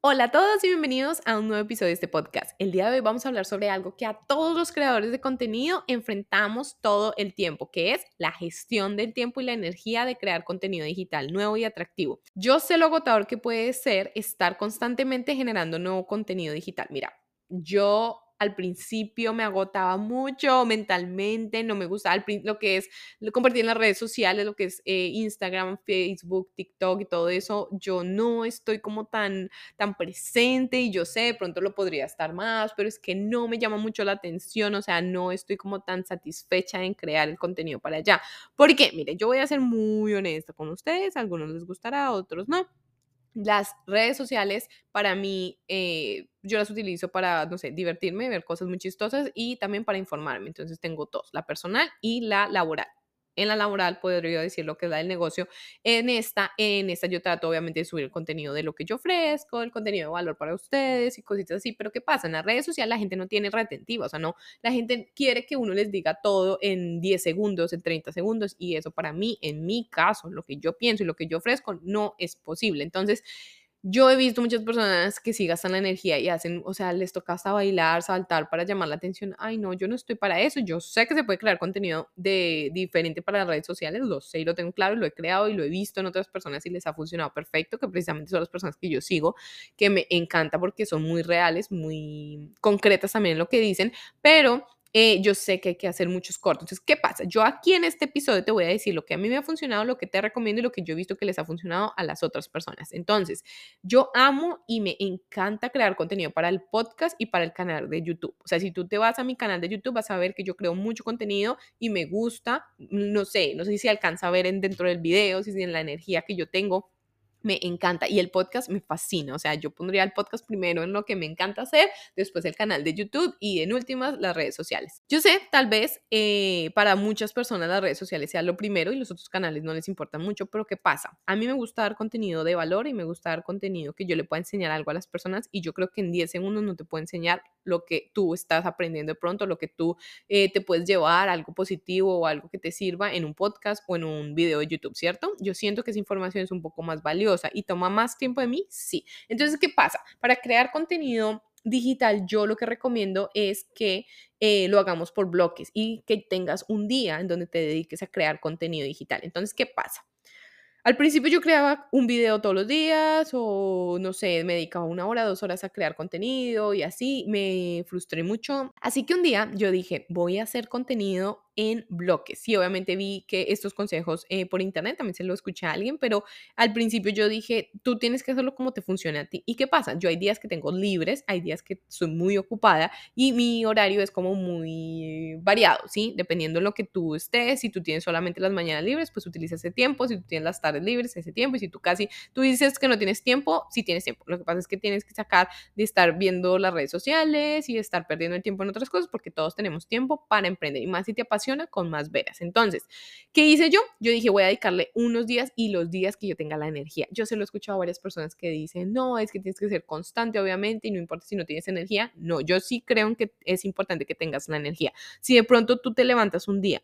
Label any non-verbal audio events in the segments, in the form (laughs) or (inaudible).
Hola a todos y bienvenidos a un nuevo episodio de este podcast. El día de hoy vamos a hablar sobre algo que a todos los creadores de contenido enfrentamos todo el tiempo, que es la gestión del tiempo y la energía de crear contenido digital nuevo y atractivo. Yo sé lo agotador que puede ser estar constantemente generando nuevo contenido digital. Mira, yo al principio me agotaba mucho mentalmente, no me gustaba lo que es lo compartir en las redes sociales, lo que es eh, Instagram, Facebook, TikTok y todo eso. Yo no estoy como tan, tan presente y yo sé, de pronto lo podría estar más, pero es que no me llama mucho la atención, o sea, no estoy como tan satisfecha en crear el contenido para allá. Porque, mire, yo voy a ser muy honesta con ustedes, a algunos les gustará, a otros no las redes sociales para mí, eh, yo las utilizo para, no sé, divertirme, ver cosas muy chistosas y también para informarme. Entonces tengo dos, la personal y la laboral en la laboral, podría decir lo que es la del negocio. En esta, en esta yo trato obviamente de subir el contenido de lo que yo ofrezco, el contenido de valor para ustedes y cositas así, pero ¿qué pasa? En las redes sociales la gente no tiene retentiva, o sea, no, la gente quiere que uno les diga todo en 10 segundos, en 30 segundos y eso para mí, en mi caso, lo que yo pienso y lo que yo ofrezco no es posible. Entonces, yo he visto muchas personas que sí gastan la energía y hacen, o sea, les toca hasta bailar, saltar para llamar la atención. Ay, no, yo no estoy para eso. Yo sé que se puede crear contenido de diferente para las redes sociales, lo sé y lo tengo claro, lo he creado y lo he visto en otras personas y les ha funcionado perfecto, que precisamente son las personas que yo sigo, que me encanta porque son muy reales, muy concretas también en lo que dicen, pero eh, yo sé que hay que hacer muchos cortos. Entonces, ¿qué pasa? Yo aquí en este episodio te voy a decir lo que a mí me ha funcionado, lo que te recomiendo y lo que yo he visto que les ha funcionado a las otras personas. Entonces, yo amo y me encanta crear contenido para el podcast y para el canal de YouTube. O sea, si tú te vas a mi canal de YouTube, vas a ver que yo creo mucho contenido y me gusta, no sé, no sé si se alcanza a ver en, dentro del video, si es en la energía que yo tengo me encanta y el podcast me fascina, o sea, yo pondría el podcast primero en lo que me encanta hacer, después el canal de YouTube y en últimas las redes sociales. Yo sé, tal vez eh, para muchas personas las redes sociales sean lo primero y los otros canales no les importan mucho, pero ¿qué pasa? A mí me gusta dar contenido de valor y me gusta dar contenido que yo le pueda enseñar algo a las personas y yo creo que en 10 segundos no te puedo enseñar lo que tú estás aprendiendo de pronto, lo que tú eh, te puedes llevar, algo positivo o algo que te sirva en un podcast o en un video de YouTube, ¿cierto? Yo siento que esa información es un poco más valiosa y toma más tiempo de mí, sí. Entonces, ¿qué pasa? Para crear contenido digital, yo lo que recomiendo es que eh, lo hagamos por bloques y que tengas un día en donde te dediques a crear contenido digital. Entonces, ¿qué pasa? Al principio yo creaba un video todos los días o no sé, me dedicaba una hora, dos horas a crear contenido y así me frustré mucho. Así que un día yo dije, voy a hacer contenido en bloques. Sí, obviamente vi que estos consejos eh, por internet también se lo escuché a alguien, pero al principio yo dije, tú tienes que hacerlo como te funcione a ti. ¿Y qué pasa? Yo hay días que tengo libres, hay días que soy muy ocupada y mi horario es como muy variado, ¿sí? Dependiendo de lo que tú estés, si tú tienes solamente las mañanas libres, pues utiliza ese tiempo, si tú tienes las tardes libres, ese tiempo, y si tú casi, tú dices que no tienes tiempo, sí tienes tiempo. Lo que pasa es que tienes que sacar de estar viendo las redes sociales y estar perdiendo el tiempo en otras cosas porque todos tenemos tiempo para emprender y más si te apasiona con más veras. Entonces, ¿qué hice yo? Yo dije, voy a dedicarle unos días y los días que yo tenga la energía. Yo se lo he escuchado a varias personas que dicen, no, es que tienes que ser constante, obviamente, y no importa si no tienes energía. No, yo sí creo que es importante que tengas la energía. Si de pronto tú te levantas un día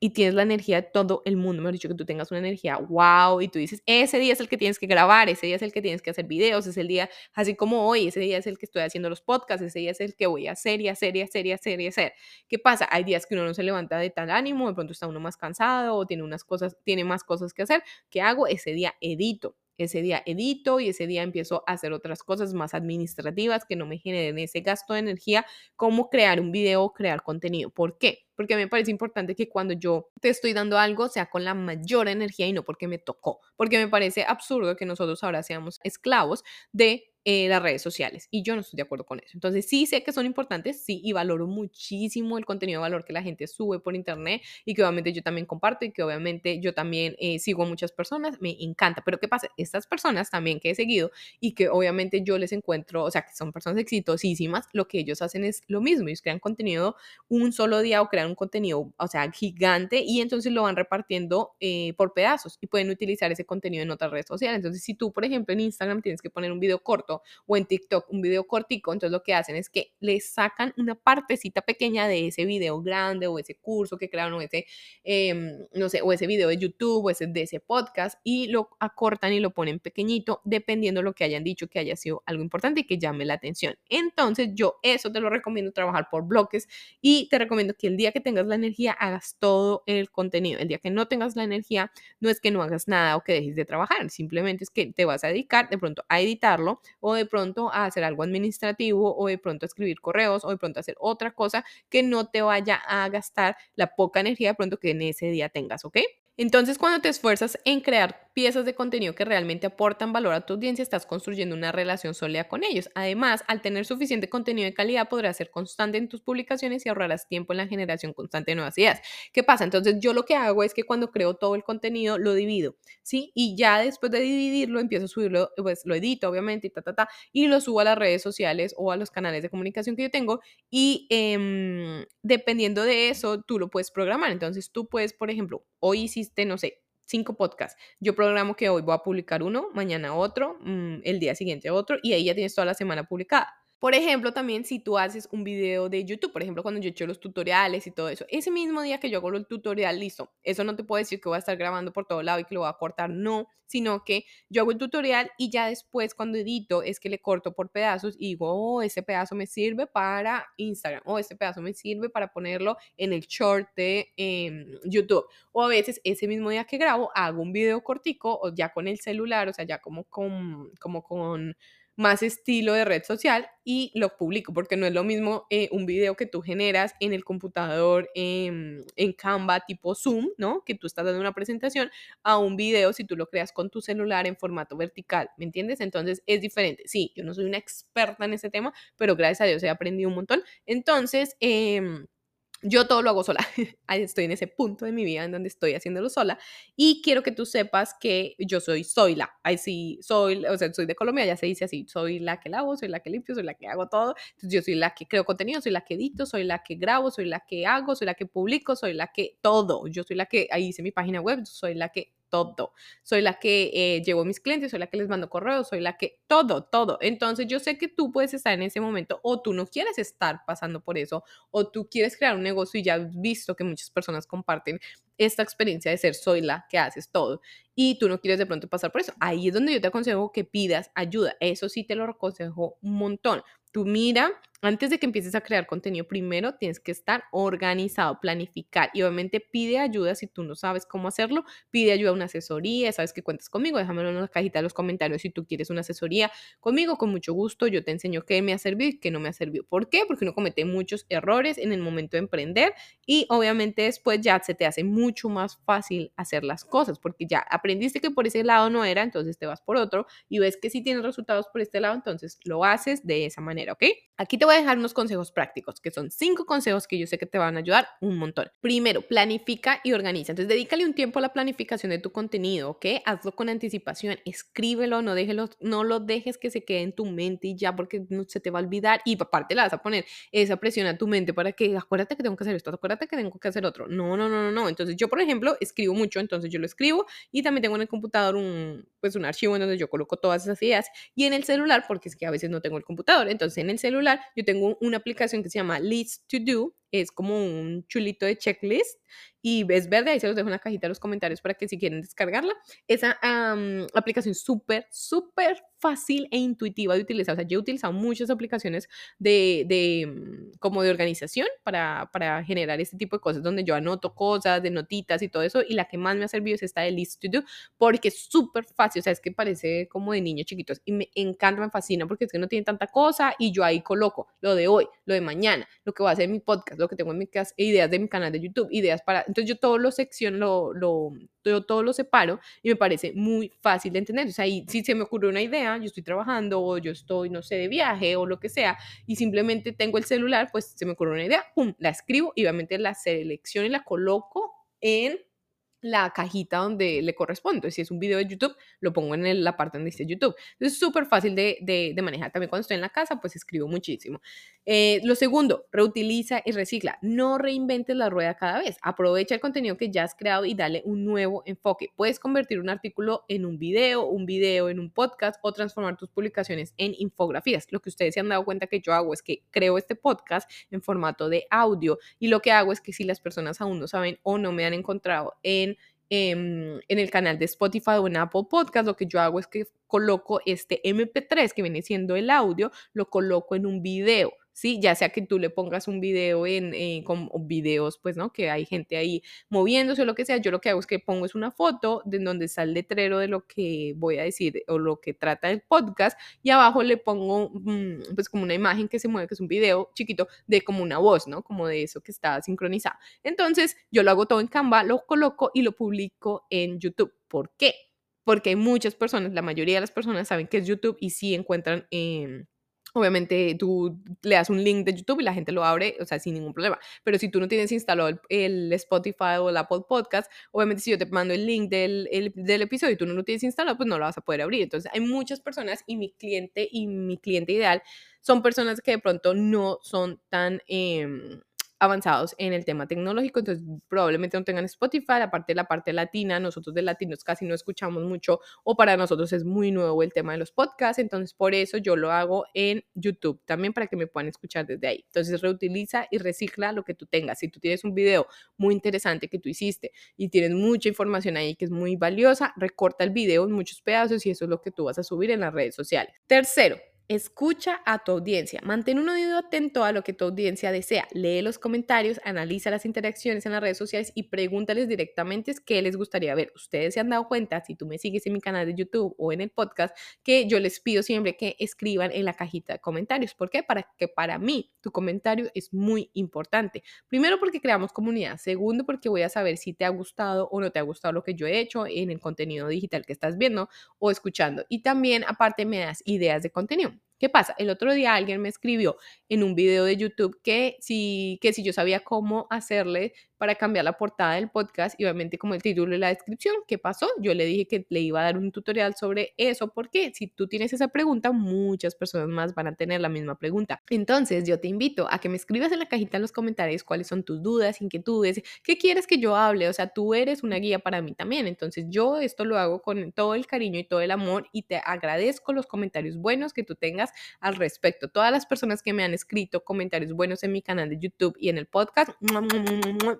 y tienes la energía de todo el mundo, me ha dicho que tú tengas una energía wow y tú dices, ese día es el que tienes que grabar, ese día es el que tienes que hacer videos, es el día, así como hoy, ese día es el que estoy haciendo los podcasts, ese día es el que voy a hacer y hacer y hacer y hacer y hacer. ¿Qué pasa? Hay días que uno no se levanta de tal ánimo, de pronto está uno más cansado o tiene unas cosas, tiene más cosas que hacer. ¿Qué hago? Ese día edito ese día edito y ese día empiezo a hacer otras cosas más administrativas que no me generen ese gasto de energía, como crear un video o crear contenido. ¿Por qué? Porque me parece importante que cuando yo te estoy dando algo sea con la mayor energía y no porque me tocó, porque me parece absurdo que nosotros ahora seamos esclavos de eh, las redes sociales. Y yo no estoy de acuerdo con eso. Entonces sí sé que son importantes, sí, y valoro muchísimo el contenido de valor que la gente sube por internet y que obviamente yo también comparto y que obviamente yo también eh, sigo a muchas personas, me encanta. Pero ¿qué pasa? Estas personas también que he seguido y que obviamente yo les encuentro, o sea, que son personas exitosísimas, lo que ellos hacen es lo mismo. Ellos crean contenido un solo día o crean un contenido, o sea, gigante y entonces lo van repartiendo eh, por pedazos y pueden utilizar ese contenido en otras redes sociales. Entonces, si tú, por ejemplo, en Instagram tienes que poner un video corto, o en TikTok, un video cortico, entonces lo que hacen es que le sacan una partecita pequeña de ese video grande o ese curso que crearon o ese, em, no sé, o ese video de YouTube o ese, de ese podcast y lo acortan y lo ponen pequeñito dependiendo lo que hayan dicho que haya sido algo importante y que llame la atención. Entonces yo eso te lo recomiendo trabajar por bloques y te recomiendo que el día que tengas la energía hagas todo el contenido. El día que no tengas la energía no es que no hagas nada o que dejes de trabajar, simplemente es que te vas a dedicar de pronto a editarlo o de pronto a hacer algo administrativo o de pronto a escribir correos o de pronto a hacer otra cosa que no te vaya a gastar la poca energía de pronto que en ese día tengas, ¿ok? Entonces, cuando te esfuerzas en crear piezas de contenido que realmente aportan valor a tu audiencia, estás construyendo una relación sólida con ellos. Además, al tener suficiente contenido de calidad, podrás ser constante en tus publicaciones y ahorrarás tiempo en la generación constante de nuevas ideas. ¿Qué pasa? Entonces, yo lo que hago es que cuando creo todo el contenido, lo divido, ¿sí? Y ya después de dividirlo, empiezo a subirlo, pues lo edito, obviamente, y ta, ta, ta, y lo subo a las redes sociales o a los canales de comunicación que yo tengo. Y em, dependiendo de eso, tú lo puedes programar. Entonces, tú puedes, por ejemplo, hoy hiciste, no sé, cinco podcasts. Yo programo que hoy voy a publicar uno, mañana otro, mm, el día siguiente otro, y ahí ya tienes toda la semana publicada. Por ejemplo, también si tú haces un video de YouTube, por ejemplo, cuando yo he hecho los tutoriales y todo eso, ese mismo día que yo hago el tutorial, listo, eso no te puedo decir que voy a estar grabando por todo lado y que lo voy a cortar, no, sino que yo hago el tutorial y ya después cuando edito es que le corto por pedazos y digo, oh, ese pedazo me sirve para Instagram, o ese pedazo me sirve para ponerlo en el short de em, YouTube. O a veces ese mismo día que grabo hago un video cortico o ya con el celular, o sea, ya como con, como con más estilo de red social y lo publico, porque no es lo mismo eh, un video que tú generas en el computador en, en Canva tipo Zoom, ¿no? Que tú estás dando una presentación, a un video si tú lo creas con tu celular en formato vertical, ¿me entiendes? Entonces es diferente. Sí, yo no soy una experta en ese tema, pero gracias a Dios he aprendido un montón. Entonces, eh, yo todo lo hago sola. estoy en ese punto de mi vida en donde estoy haciéndolo sola. Y quiero que tú sepas que yo soy, soy la. Ahí sí, soy, o sea, soy de Colombia, ya se dice así. Soy la que lavo, soy la que limpio, soy la que hago todo. Yo soy la que creo contenido, soy la que edito, soy la que grabo, soy la que hago, soy la que publico, soy la que todo. Yo soy la que, ahí hice mi página web, soy la que todo. Soy la que eh, llevo a mis clientes, soy la que les mando correos, soy la que todo, todo. Entonces yo sé que tú puedes estar en ese momento o tú no quieres estar pasando por eso o tú quieres crear un negocio y ya has visto que muchas personas comparten esta experiencia de ser soy la que haces todo y tú no quieres de pronto pasar por eso. Ahí es donde yo te aconsejo que pidas ayuda. Eso sí te lo aconsejo un montón. Tú mira, antes de que empieces a crear contenido, primero tienes que estar organizado, planificar y obviamente pide ayuda si tú no sabes cómo hacerlo, pide ayuda a una asesoría, sabes que cuentas conmigo, déjamelo en la cajita de los comentarios si tú quieres una asesoría conmigo, con mucho gusto, yo te enseño qué me ha servido y qué no me ha servido. ¿Por qué? Porque uno comete muchos errores en el momento de emprender y obviamente después ya se te hace mucho más fácil hacer las cosas porque ya aprendiste que por ese lado no era, entonces te vas por otro y ves que si tienes resultados por este lado, entonces lo haces de esa manera. ¿ok? Aquí te voy a dejar unos consejos prácticos, que son cinco consejos que yo sé que te van a ayudar un montón. Primero, planifica y organiza. Entonces, dedícale un tiempo a la planificación de tu contenido, ¿ok? Hazlo con anticipación, escríbelo, no, déjelo, no lo dejes que se quede en tu mente y ya porque se te va a olvidar y aparte le vas a poner esa presión a tu mente para que acuérdate que tengo que hacer esto, acuérdate que tengo que hacer otro. No, no, no, no, no. Entonces, yo, por ejemplo, escribo mucho, entonces yo lo escribo y también tengo en el computador un, pues, un archivo en donde yo coloco todas esas ideas y en el celular, porque es que a veces no tengo el computador, entonces en el celular yo tengo una aplicación que se llama List to Do, es como un chulito de checklist y es verde, ahí se los dejo en la cajita de los comentarios para que si quieren descargarla. Esa aplicación súper, súper fácil e intuitiva de utilizar. O sea, yo he utilizado muchas aplicaciones de, de mm, como de organización para, para, generar este tipo de cosas, donde yo anoto cosas, de notitas y todo eso, y la que más me ha servido es esta de List to Do, porque es súper fácil, o sea, es que parece como de niños chiquitos, y me encanta, me fascina, porque es que no tiene tanta cosa, y yo ahí coloco lo de hoy, lo de mañana, lo que voy a hacer en mi podcast, lo que tengo en mi casa, ideas de mi canal de YouTube, ideas para, entonces yo todo lo secciono, lo, lo, yo todo lo separo, y me parece muy fácil de entender, o sea, si se me ocurre una idea, yo estoy trabajando o yo estoy, no sé, de viaje o lo que sea, y simplemente tengo el celular, pues se me ocurre una idea, pum, la escribo y obviamente la selecciono y la coloco en la cajita donde le corresponde. Si es un video de YouTube, lo pongo en la parte donde dice YouTube. Es súper fácil de, de, manejar. También cuando estoy en la casa, pues escribo muchísimo. Eh, lo segundo, reutiliza y recicla. No reinventes la rueda cada vez. Aprovecha el contenido que ya has creado y dale un nuevo enfoque. Puedes convertir un artículo en un video, un video en un podcast o transformar tus publicaciones en infografías. Lo que ustedes se han dado cuenta que yo hago es que creo este podcast en formato de audio y lo que hago es que si las personas aún no saben o no me han encontrado en en, el canal de Spotify o en Apple Podcast, lo que yo hago es que coloco este MP3 que viene siendo el audio, lo coloco en un video. ¿Sí? Ya sea que tú le pongas un video en, eh, con videos, pues, ¿no? Que hay gente ahí moviéndose o lo que sea. Yo lo que hago es que pongo es una foto de donde está el letrero de lo que voy a decir o lo que trata el podcast y abajo le pongo, mm, pues, como una imagen que se mueve, que es un video chiquito de como una voz, ¿no? Como de eso que está sincronizado. Entonces, yo lo hago todo en Canva, lo coloco y lo publico en YouTube. ¿Por qué? Porque hay muchas personas, la mayoría de las personas saben que es YouTube y sí encuentran... en Obviamente tú le das un link de YouTube y la gente lo abre, o sea, sin ningún problema. Pero si tú no tienes instalado el, Spotify o el Apple Podcast, obviamente si yo te mando el link del, del, episodio y tú no lo tienes instalado, pues no lo vas a poder abrir. Entonces hay muchas personas y mi cliente y mi cliente ideal son personas que de pronto no son tan... Eh, avanzados en el tema tecnológico, entonces probablemente no tengan Spotify, aparte de la parte latina, nosotros de latinos casi no escuchamos mucho o para nosotros es muy nuevo el tema de los podcasts, entonces por eso yo lo hago en YouTube también para que me puedan escuchar desde ahí. Entonces reutiliza y recicla lo que tú tengas. Si tú tienes un video muy interesante que tú hiciste y tienes mucha información ahí que es muy valiosa, recorta el video en muchos pedazos y eso es lo que tú vas a subir en las redes sociales. Tercero, Escucha a tu audiencia, mantén un oído atento a lo que tu audiencia desea, lee los comentarios, analiza las interacciones en las redes sociales y pregúntales directamente qué les gustaría ver. Ustedes se han dado cuenta, si tú me sigues en mi canal de YouTube o en el podcast, que yo les pido siempre que escriban en la cajita de comentarios. ¿Por qué? Para que para mí tu comentario es muy importante. Primero porque creamos comunidad, segundo porque voy a saber si te ha gustado o no te ha gustado lo que yo he hecho en el contenido digital que estás viendo o escuchando. Y también aparte me das ideas de contenido. ¿Qué pasa? El otro día alguien me escribió en un video de YouTube que si, que si yo sabía cómo hacerle para cambiar la portada del podcast y obviamente como el título y la descripción, ¿qué pasó? Yo le dije que le iba a dar un tutorial sobre eso porque si tú tienes esa pregunta, muchas personas más van a tener la misma pregunta. Entonces yo te invito a que me escribas en la cajita en los comentarios cuáles son tus dudas, inquietudes, qué quieres que yo hable, o sea, tú eres una guía para mí también, entonces yo esto lo hago con todo el cariño y todo el amor y te agradezco los comentarios buenos que tú tengas al respecto. Todas las personas que me han escrito comentarios buenos en mi canal de YouTube y en el podcast,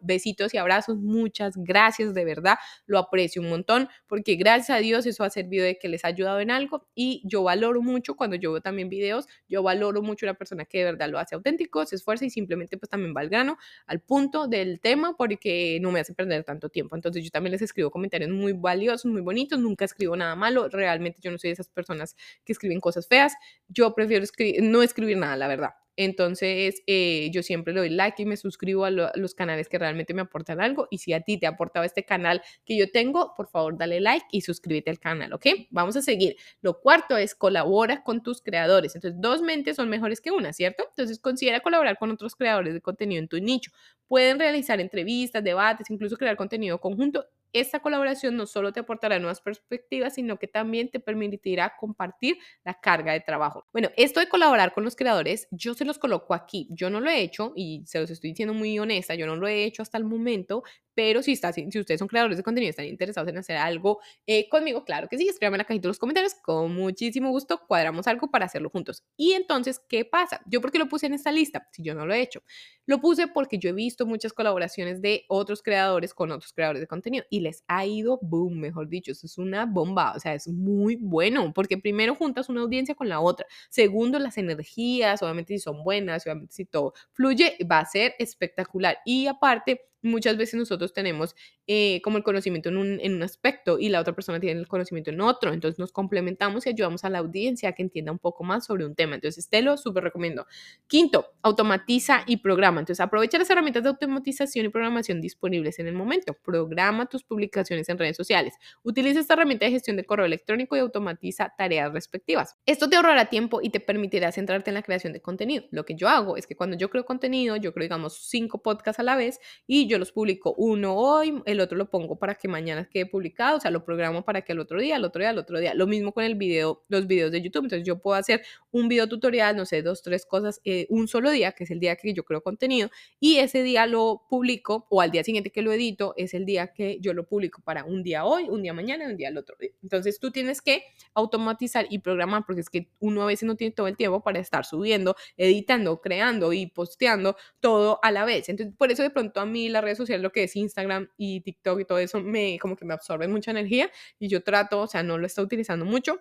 besitos y abrazos, muchas gracias, de verdad, lo aprecio un montón, porque gracias a Dios eso ha servido de que les ha ayudado en algo y yo valoro mucho cuando yo veo también videos, yo valoro mucho una persona que de verdad lo hace auténtico, se esfuerza y simplemente pues también va al grano, al punto del tema, porque no me hace perder tanto tiempo. Entonces yo también les escribo comentarios muy valiosos, muy bonitos, nunca escribo nada malo, realmente yo no soy de esas personas que escriben cosas feas, yo prefiero no escribir nada, la verdad. Entonces, eh, yo siempre le doy like y me suscribo a, los canales que realmente me aportan algo. Y si a ti te ha aportado este canal que yo tengo, por favor, dale like y suscríbete al canal, ¿ok? Vamos a seguir. Lo cuarto es colabora con tus creadores. Entonces, dos mentes son mejores que una, ¿cierto? Entonces, considera colaborar con otros creadores de contenido en tu nicho. Pueden realizar entrevistas, debates, incluso crear contenido conjunto esta colaboración no solo te aportará nuevas perspectivas, sino que también te permitirá compartir la carga de trabajo. Bueno, esto de colaborar con los creadores, yo se los coloco aquí. Yo no lo he hecho y se los estoy diciendo muy honesta, yo no lo he hecho hasta el momento, pero si, está, si ustedes son creadores de contenido y están interesados en hacer algo eh, conmigo, claro que sí, escríbanme en la cajita de los comentarios, con muchísimo gusto cuadramos algo para hacerlo juntos. Y entonces, ¿qué pasa? Yo porque lo puse en esta lista, si yo no lo he hecho, lo puse porque yo he visto muchas colaboraciones de otros creadores con otros creadores de contenido y les ha ido boom, mejor dicho, eso es una bomba, o sea, es muy bueno, porque primero juntas una audiencia con la otra, segundo las energías, obviamente si son buenas, obviamente si todo fluye, va a ser espectacular y aparte muchas veces nosotros tenemos eh, como el conocimiento en un, en un, aspecto y la otra persona tiene el conocimiento en otro. Entonces nos complementamos y ayudamos a la audiencia a que entienda un poco más sobre un tema. Entonces te lo súper recomiendo. Quinto, automatiza y programa. Entonces aprovecha las herramientas de automatización y programación disponibles en el momento. Programa tus publicaciones en redes sociales. Utiliza esta herramienta de gestión de correo electrónico y automatiza tareas respectivas. Esto te ahorrará tiempo y te permitirá centrarte en la creación de contenido. Lo que yo hago es que cuando yo creo contenido, yo creo digamos cinco podcasts a la vez y yo yo los publico uno hoy, el otro lo pongo para que mañana quede publicado, o sea, lo programo para que el otro día, el otro día, el otro día. Lo mismo con el video, los videos de YouTube. Entonces yo puedo hacer un video tutorial, no sé, dos, tres cosas, eh, un solo día, que es el día que yo creo contenido, y ese día lo publico, o al día siguiente que lo edito, es el día que yo lo publico para un día hoy, un día mañana un día el otro día. Entonces tú tienes que automatizar y programar, porque es que uno a veces no tiene todo el tiempo para estar subiendo, editando, creando y posteando todo a la vez. Entonces, por eso de pronto a mí las redes sociales, lo que es Instagram y TikTok y todo eso, me como que me absorben mucha energía y yo trato, o sea, no lo estoy utilizando mucho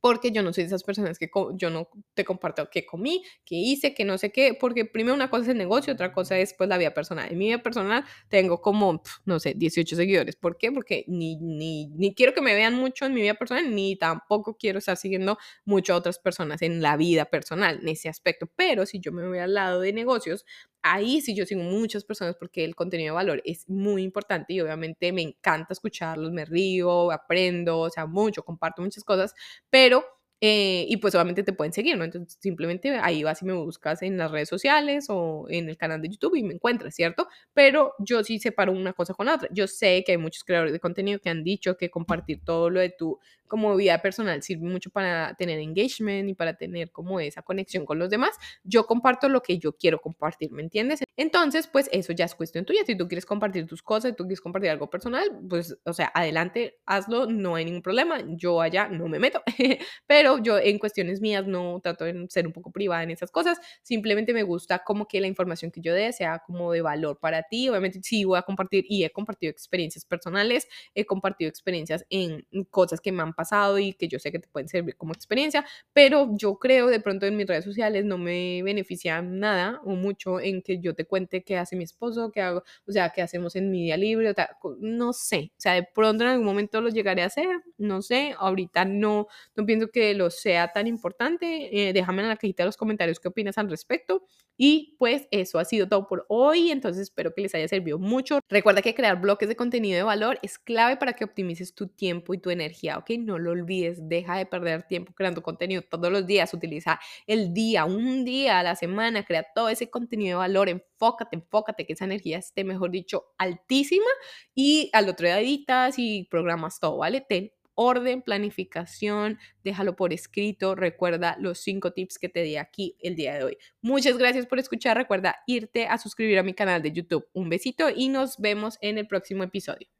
porque yo no soy de esas personas que yo no te comparto qué comí, qué hice, qué no sé qué, porque primero una cosa es el negocio, otra cosa es pues la vida personal. En mi vida personal tengo como, no sé, 18 seguidores. ¿Por qué? Porque ni, ni, ni quiero que me vean mucho en mi vida personal, ni tampoco quiero estar siguiendo mucho a otras personas en la vida personal, en ese aspecto. Pero si yo me voy al lado de negocios, ahí sí yo sigo muchas personas porque el contenido de valor es muy importante y obviamente me encanta escucharlos, me río, aprendo, o sea, mucho, comparto muchas cosas, pero eh, y pues obviamente te pueden seguir, ¿no? Entonces simplemente ahí vas y me buscas en las redes sociales o en el canal de YouTube y me encuentras, ¿cierto? Pero yo sí separo una cosa con la otra. Yo sé que hay muchos creadores de contenido que han dicho que compartir todo lo de tu como vida personal sirve mucho para tener engagement y para tener como esa conexión con los demás. Yo comparto lo que yo quiero compartir, ¿me entiendes? Entonces, pues eso ya es cuestión tuya. Si tú quieres compartir tus cosas, tú quieres compartir algo personal, pues, o sea, adelante, hazlo, no hay ningún problema. Yo allá no me meto, (laughs) pero yo en cuestiones mías no trato de ser un poco privada en esas cosas, simplemente me gusta como que la información que yo dé sea como de valor para ti, obviamente sí voy a compartir y he compartido experiencias personales, he compartido experiencias en cosas que me han pasado y que yo sé que te pueden servir como experiencia, pero yo creo de pronto en mis redes sociales no me beneficia nada o mucho en que yo te cuente qué hace mi esposo, qué hago, o sea, qué hacemos en mi día libre, o sea, no sé, o sea, de pronto en algún momento lo llegaré a hacer, no sé, ahorita no, no pienso que sea tan importante. Eh, déjame en la cajita de los comentarios qué opinas al respecto. Y pues eso ha sido todo por hoy, entonces espero que les haya servido mucho. Recuerda que crear bloques de contenido de valor es clave para que optimices tu tiempo y tu energía, ¿ok? No lo olvides, deja de perder tiempo creando contenido todos los días, utiliza el día, un día a la semana, crea todo ese contenido de valor, enfócate, enfócate, que esa energía esté, mejor dicho, altísima y al otro día editas y programas todo, ¿vale? Ten orden, planificación, déjalo por escrito, recuerda los cinco tips que te di aquí el día de hoy. Muchas gracias por escuchar, recuerda irte a suscribir a mi canal de YouTube. Un besito y nos vemos en el próximo episodio.